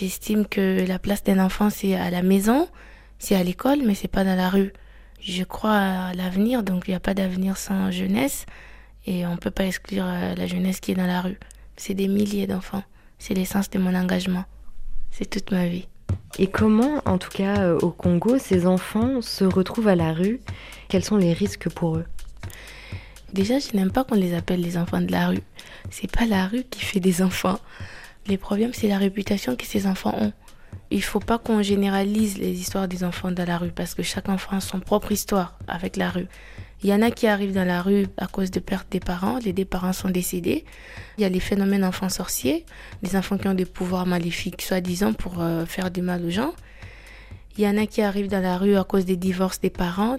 J'estime que la place d'un enfant, c'est à la maison, c'est à l'école, mais c'est pas dans la rue. Je crois à l'avenir, donc il n'y a pas d'avenir sans jeunesse. Et on ne peut pas exclure euh, la jeunesse qui est dans la rue. C'est des milliers d'enfants. C'est l'essence de mon engagement. C'est toute ma vie. Et comment, en tout cas euh, au Congo, ces enfants se retrouvent à la rue? Quels sont les risques pour eux? Déjà, je n'aime pas qu'on les appelle les enfants de la rue. C'est pas la rue qui fait des enfants. Les problèmes, c'est la réputation que ces enfants ont. Il faut pas qu'on généralise les histoires des enfants dans la rue parce que chaque enfant a son propre histoire avec la rue. Il y en a qui arrivent dans la rue à cause de perte des parents, les deux parents sont décédés. Il y a les phénomènes enfants sorciers, les enfants qui ont des pouvoirs maléfiques, soi-disant pour euh, faire du mal aux gens. Il y en a qui arrivent dans la rue à cause des divorces des parents.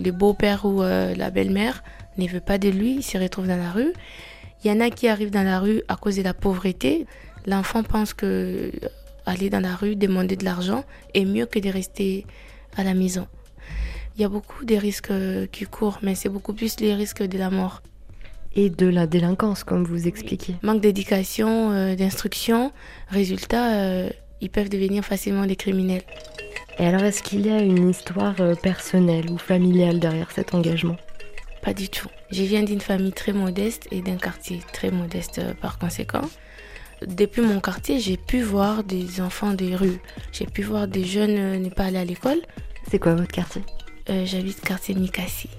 Le beau-père ou euh, la belle-mère ne veut pas de lui, il se retrouve dans la rue. Il y en a qui arrivent dans la rue à cause de la pauvreté. L'enfant pense que aller dans la rue, demander de l'argent est mieux que de rester à la maison. Il y a beaucoup de risques euh, qui courent, mais c'est beaucoup plus les risques de la mort. Et de la délinquance, comme vous expliquez. Manque d'éducation, euh, d'instruction, résultat, euh, ils peuvent devenir facilement des criminels. Et alors, est-ce qu'il y a une histoire personnelle ou familiale derrière cet engagement? Pas du tout. Je viens d'une famille très modeste et d'un quartier très modeste par conséquent. Depuis mon quartier, j'ai pu voir des enfants des rues. J'ai pu voir des jeunes ne pas aller à l'école. C'est quoi votre quartier? Euh, j'habite quartier Mikasi.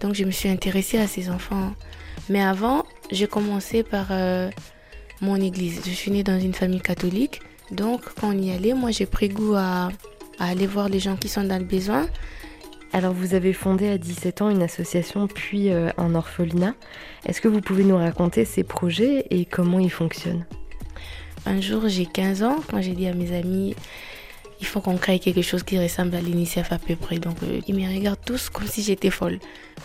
Donc je me suis intéressée à ces enfants. Mais avant, j'ai commencé par euh, mon église. Je suis née dans une famille catholique. Donc quand on y allait, moi j'ai pris goût à, aller voir les gens qui sont dans le besoin. Alors vous avez fondé à 17 ans une association puis euh, un orphelinat. Est-ce que vous pouvez nous raconter ces projets et comment ils fonctionnent? Un jour j'ai 15 ans, quand j'ai dit à mes amis il faut qu'on crée quelque chose qui ressemble à l'UNICEF à peu près. Donc euh, ils me regardent tous comme si j'étais folle.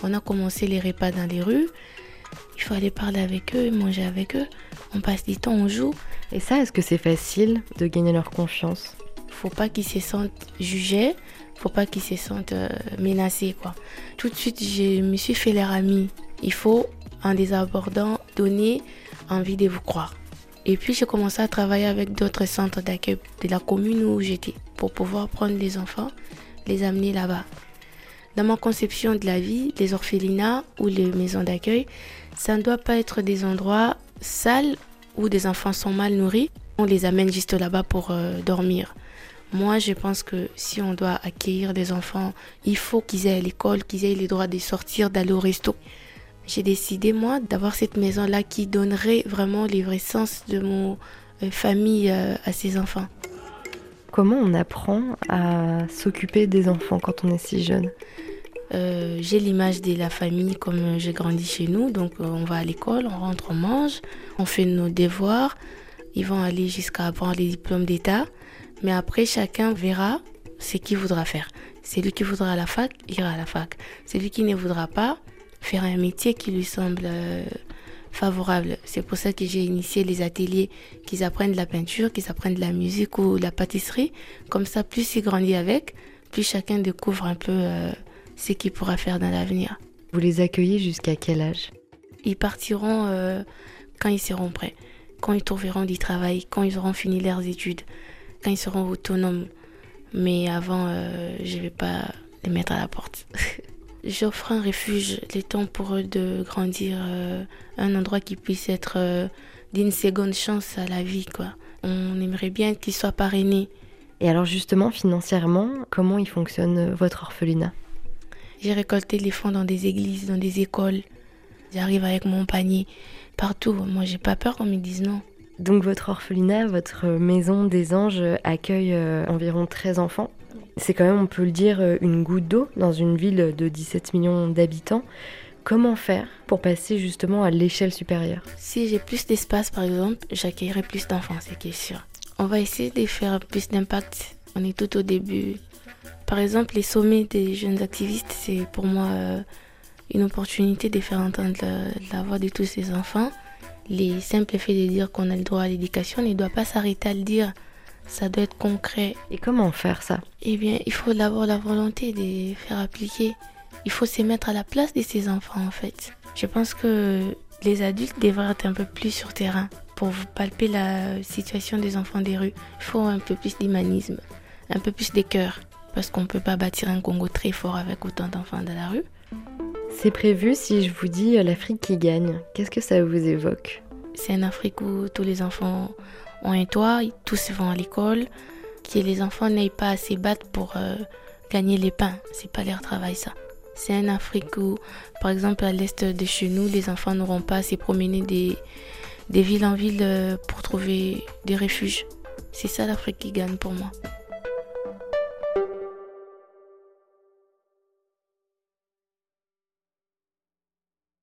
On a commencé les repas dans les rues. Il faut aller parler avec eux, manger avec eux. On passe du temps, on joue. Et ça, est-ce que c'est facile de gagner leur confiance? Faut pas qu'ils se sentent jugés, faut pas qu'ils se sentent euh, menacés quoi. Tout de suite, je me suis fait leur ami. Il faut, en les abordant, donner envie de vous croire. Et puis j'ai commencé à travailler avec d'autres centres d'accueil de la commune où j'étais pour pouvoir prendre les enfants, les amener là-bas. Dans ma conception de la vie, les orphelinats ou les maisons d'accueil, ça ne doit pas être des endroits sales où des enfants sont mal nourris. On les amène juste là-bas pour euh, dormir. Moi, je pense que si on doit accueillir des enfants, il faut qu'ils aient à l'école, qu'ils aient le droit de sortir, d'aller au resto j'ai décidé, moi, d'avoir cette maison-là qui donnerait vraiment les vrais sens de mon euh, famille euh, à ses enfants. Comment on apprend à s'occuper des enfants quand on est si jeune? Euh, J'ai l'image de la famille comme j'ai grandi chez nous. Donc on va à l'école, on rentre, on mange, on fait nos devoirs. Ils vont aller jusqu'à avoir les diplômes d'État. Mais après, chacun verra ce qu'il voudra faire. Celui qui voudra à la fac, ira à la fac. Celui qui ne voudra pas, faire un métier qui lui semble euh, favorable. C'est pour ça que j'ai initié les ateliers, qu'ils apprennent la peinture, qu'ils apprennent la musique ou la pâtisserie. Comme ça, plus ils grandissent avec, plus chacun découvre un peu euh, ce qu'il pourra faire dans l'avenir. Vous les accueillez jusqu'à quel âge? Ils partiront euh, quand ils seront prêts, quand ils trouveront du travail, quand ils auront fini leurs études, quand ils seront autonomes. Mais avant, je ne vais pas les mettre à la porte. J'offre un refuge, les temps pour eux de grandir, euh, un endroit qui puisse être euh, d'une seconde chance à la vie. Quoi. On aimerait bien qu'ils soient parrainés. Et alors justement, financièrement, comment il fonctionne euh, votre orphelinat? J'ai récolté les fonds dans des églises, dans des écoles. J'arrive avec mon panier partout. Moi, j'ai pas peur qu'on me dise non. Donc votre orphelinat, votre maison des anges accueille environ 13 enfants? C'est quand même, on peut le dire, euh, une goutte d'eau dans une ville de 17 millions d'habitants. Comment faire pour passer justement à l'échelle supérieure? Si j'ai plus d'espace, par exemple, j'accueillerai plus d'enfants, c'est sûr. On va essayer de faire plus d'impact. On est tout au début. Par exemple, les sommets des jeunes activistes, c'est pour moi euh, une opportunité de faire entendre la, voix de tous ces enfants. Les simples faits de dire qu'on a le droit à l'éducation ne doit pas s'arrêter à le dire ça doit être concret. Et comment faire ça? Eh bien, il faut d'abord la volonté de faire appliquer. Il faut se mettre à la place de ces enfants, en fait. Je pense que les adultes devraient être un peu plus sur terrain. pour palper la situation des enfants des rues. Il faut un peu plus d'humanisme, un peu plus de cœur, parce qu'on ne peut pas bâtir un Congo très fort avec autant d'enfants dans la rue. C'est prévu si je vous dis euh, l'Afrique qui gagne. Qu'est-ce que ça vous évoque? C'est une Afrique où tous les enfants ont un toit, tous vont à l'école, que les enfants n'aient pas se battre pour euh, gagner les pains. C'est pas leur travail ça. C'est un Afrique où, par exemple, à l'est de chez nous, les enfants n'auront pas à se promener des, des villes en ville euh, pour trouver des refuges. C'est ça l'Afrique qui gagne pour moi.